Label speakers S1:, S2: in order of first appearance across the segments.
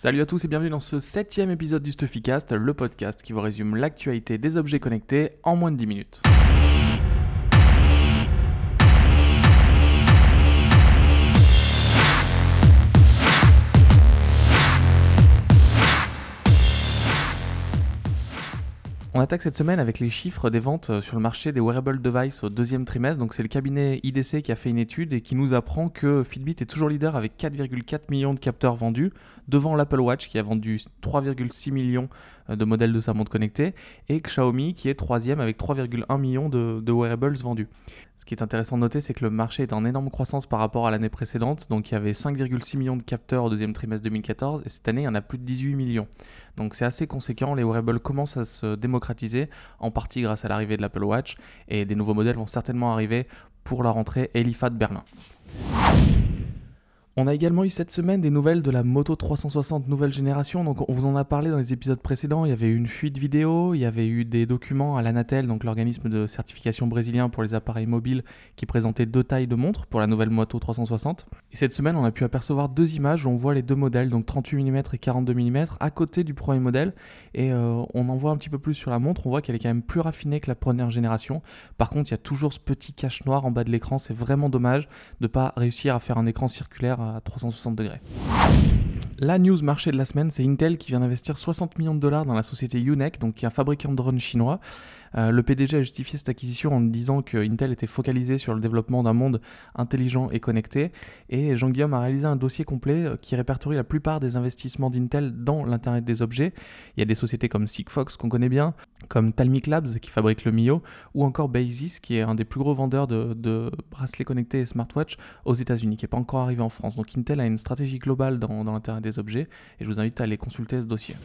S1: Salut à tous et bienvenue dans ce septième épisode du Stuffycast, le podcast qui vous résume l'actualité des objets connectés en moins de 10 minutes. On attaque cette semaine avec les chiffres des ventes euh, sur le marché des wearable devices au deuxième trimestre. Donc c'est le cabinet IDC qui a fait une étude et qui nous apprend que Fitbit est toujours leader avec 4,4 millions de capteurs vendus, devant l'Apple Watch qui a vendu 3,6 millions euh, de modèles de sa montre connectée, et Xiaomi qui est troisième avec 3,1 millions de, wearables vendus. Ce qui est intéressant de noter, c'est que le marché est en énorme croissance par rapport à l'année précédente, donc il y avait 5,6 millions de capteurs au deuxième trimestre 2014, et cette année il y en a plus de 18 millions. Donc c'est assez conséquent, les wearables commencent à se démocratiser, en partie grâce à l'arrivée de l'Apple Watch, et des nouveaux modèles vont certainement arriver pour la rentrée Elifa de Berlin. On a également eu cette semaine des nouvelles de la Moto 360 nouvelle génération. Donc on vous en a parlé dans les épisodes précédents. Il y avait eu une fuite vidéo, il y avait eu des documents à l'Anatel, donc l'organisme de certification brésilien pour les appareils mobiles, qui présentait deux tailles de montres pour la nouvelle Moto 360. Et cette semaine, on a pu apercevoir deux images on voit les deux modèles, donc 38 mm et 42 mm, à côté du premier modèle. Et euh, on en voit un petit peu plus sur la montre. On voit qu'elle est quand même plus raffinée que la première génération. Par contre, il y a toujours ce petit cache noir en bas de l'écran. C'est vraiment dommage de ne pas réussir à faire un écran circulaire à 360 degrés. La news marché de la semaine, c'est Intel qui vient d'investir 60 millions de dollars dans la société Unec, donc qui est un fabricant de drones chinois. Euh, le PDG a justifié cette acquisition en disant que Intel était focalisé sur le développement d'un monde intelligent et connecté. Et Jean-Guillaume a réalisé un dossier complet euh, qui répertorie la plupart des investissements d'Intel dans l'Internet des objets. Il y a des sociétés comme Sigfox qu'on connaît bien, comme Talmic Labs qui fabrique le Mio, ou encore Basis qui est un des plus gros vendeurs de, bracelets connectés et smartwatches aux États-Unis, qui n'est pas encore arrivé en France. Donc Intel a une stratégie globale dans, dans l'Internet des objets et je vous invite à aller consulter ce dossier.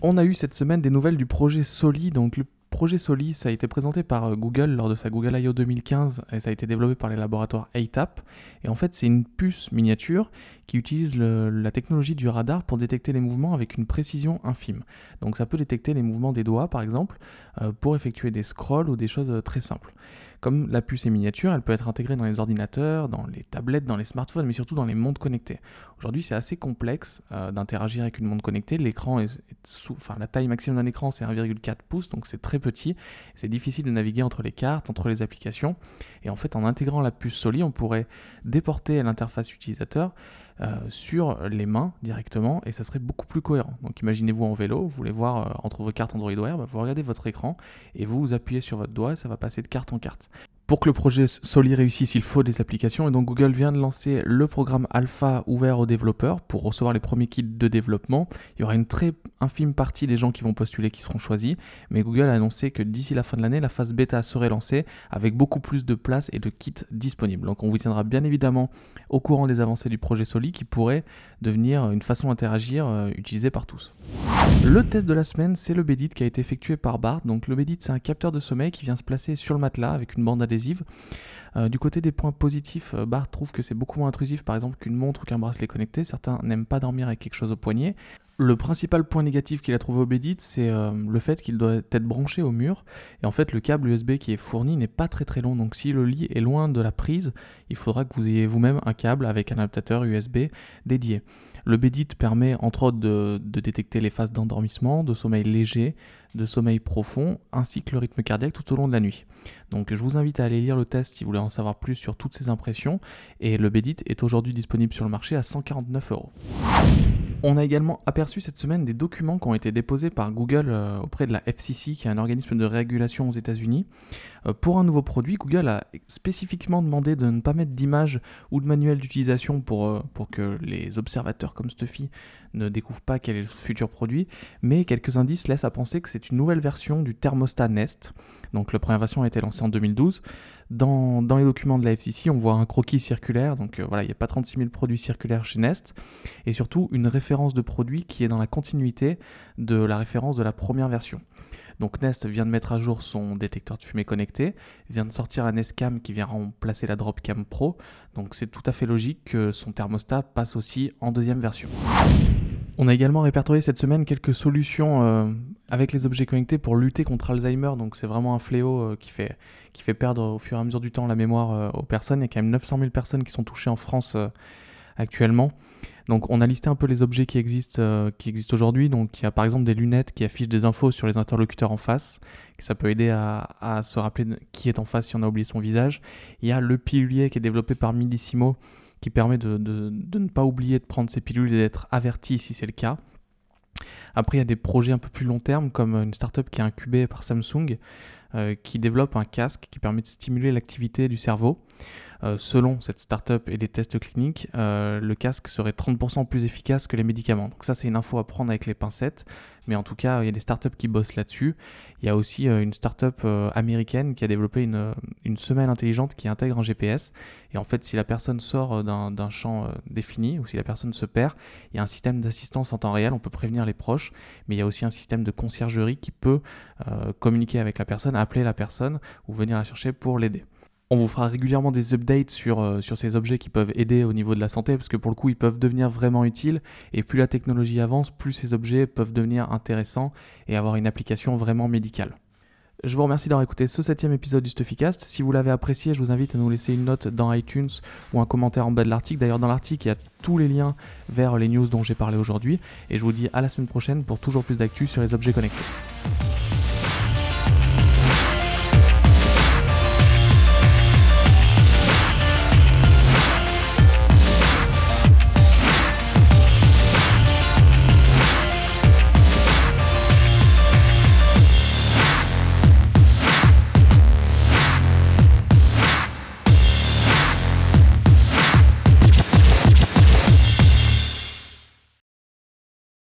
S1: On a eu cette semaine des nouvelles du projet Soli, donc le projet Soli, ça a été présenté par euh, Google lors de sa Google I.O. 2015 et ça a été développé par les laboratoires ATAP. Et en fait, c'est une puce miniature qui utilise la technologie du radar pour détecter les mouvements avec une précision infime. Donc ça peut détecter les mouvements des doigts, par exemple, euh, pour effectuer des scrolls ou des choses euh, très simples. Comme la puce est miniature, elle peut être intégrée dans les ordinateurs, dans les tablettes, dans les smartphones, mais surtout dans les montres connectées. Aujourd'hui, c'est assez complexe euh, d'interagir avec une montre connectée. L'écran est, enfin, la taille maximum d'un écran, c'est 1,4 pouces, donc c'est très petit. C'est difficile de naviguer entre les cartes, entre les applications. Et en fait, en intégrant la puce Soli, on pourrait déporter l'interface utilisateur euh, sur les mains directement et ça serait beaucoup plus cohérent. Donc imaginez-vous en vélo, vous voulez voir euh, entre vos cartes Android Wear, bah, vous regardez votre écran et vous, vous appuyez sur votre doigt et ça va passer de carte en carte. Pour que le projet Soli réussisse, il faut des applications et donc Google vient de lancer le programme Alpha ouvert aux développeurs pour recevoir les premiers kits de développement. Il y aura une très infime partie des gens qui vont postuler qui seront choisis, mais Google a annoncé que d'ici la fin de l'année, la phase bêta serait lancée avec beaucoup plus de places et de kits disponibles. Donc on vous tiendra bien évidemment au courant des avancées du projet Soli qui pourrait devenir une façon d'interagir euh, utilisée par tous. Le test de la semaine, c'est le Bedit qui a été effectué par Bart. Donc le Bedit, c'est un capteur de sommeil qui vient se placer sur le matelas avec une bande adhésive. Euh, du côté des points positifs, euh, Bart trouve que c'est beaucoup moins intrusif par exemple qu'une montre ou qu'un bracelet connecté. Certains n'aiment pas dormir avec quelque chose au poignet. Le principal point négatif qu'il a trouvé au Bedit, c'est euh, le fait qu'il doit être branché au mur. Et en fait, le câble USB qui est fourni n'est pas très très long. Donc si le lit est loin de la prise, il faudra que vous ayez vous-même un câble avec un adaptateur USB dédié. Le Bedit permet entre autres de, détecter les phases d'endormissement, de sommeil léger, de sommeil profond, ainsi que le rythme cardiaque tout au long de la nuit. Donc je vous invite à aller lire le test si vous voulez en savoir plus sur toutes ces impressions. Et le Bedit est aujourd'hui disponible sur le marché à 149 euros. On a également aperçu cette semaine des documents qui ont été déposés par Google euh, auprès de la FCC, qui est un organisme de régulation aux États-Unis. Euh, pour un nouveau produit, Google a spécifiquement demandé de ne pas mettre d'image ou de manuel d'utilisation pour, euh, pour que les observateurs comme Stuffy ne découvrent pas quel est le futur produit, mais quelques indices laissent à penser que c'est une nouvelle version du thermostat Nest. Donc la première version a été lancée en 2012. Dans, les documents de la FCC, on voit un croquis circulaire, donc euh, voilà, il n'y a pas 36 000 produits circulaires chez Nest, et surtout une référence de produit qui est dans la continuité de la référence de la première version. Donc Nest vient de mettre à jour son détecteur de fumée connecté, vient de sortir un Nest Cam qui vient remplacer la Dropcam Pro, donc c'est tout à fait logique que son thermostat passe aussi en deuxième version. On a également répertorié cette semaine quelques solutions euh, avec les objets connectés pour lutter contre Alzheimer. Donc c'est vraiment un fléau euh, qui, fait, perdre au fur et à mesure du temps la mémoire euh, aux personnes. Il y a quand même 900 000 personnes qui sont touchées en France actuellement. Donc on a listé un peu les objets qui existent, aujourd'hui. Donc il y a par exemple des lunettes qui affichent des infos sur les interlocuteurs en face. Ça peut aider à, se rappeler qui est en face si on a oublié son visage. Il y a le pilulier qui est développé par Midissimo qui permet de, ne pas oublier de prendre ses pilules et d'être averti si c'est le cas. Après, il y a des projets un peu plus long terme, comme une startup qui est incubée par Samsung, euh, qui développe un casque qui permet de stimuler l'activité du cerveau. Euh, selon cette startup et des tests cliniques, euh, le casque serait 30% plus efficace que les médicaments. Donc ça, c'est une info à prendre avec les pincettes. Mais en tout cas, il y a des startups qui bossent là-dessus. Il y a aussi une startup américaine qui a développé une, semelle intelligente qui intègre un GPS. Et en fait, si la personne sort d'un champ défini ou si la personne se perd, il y a un système d'assistance en temps réel. On peut prévenir les proches. Mais il y a aussi un système de conciergerie qui peut communiquer avec la personne, appeler la personne ou venir la chercher pour l'aider. On vous fera régulièrement des updates sur, euh, sur ces objets qui peuvent aider au niveau de la santé, parce que pour le coup, ils peuvent devenir vraiment utiles, et plus la technologie avance, plus ces objets peuvent devenir intéressants et avoir une application vraiment médicale. Je vous remercie d'avoir écouté ce septième épisode du Stuffycast. Si vous l'avez apprécié, je vous invite à nous laisser une note dans iTunes ou un commentaire en bas de l'article. D'ailleurs, dans l'article, il y a tous les liens vers les news dont j'ai parlé aujourd'hui. Et je vous dis à la semaine prochaine pour toujours plus d'actu sur les objets connectés.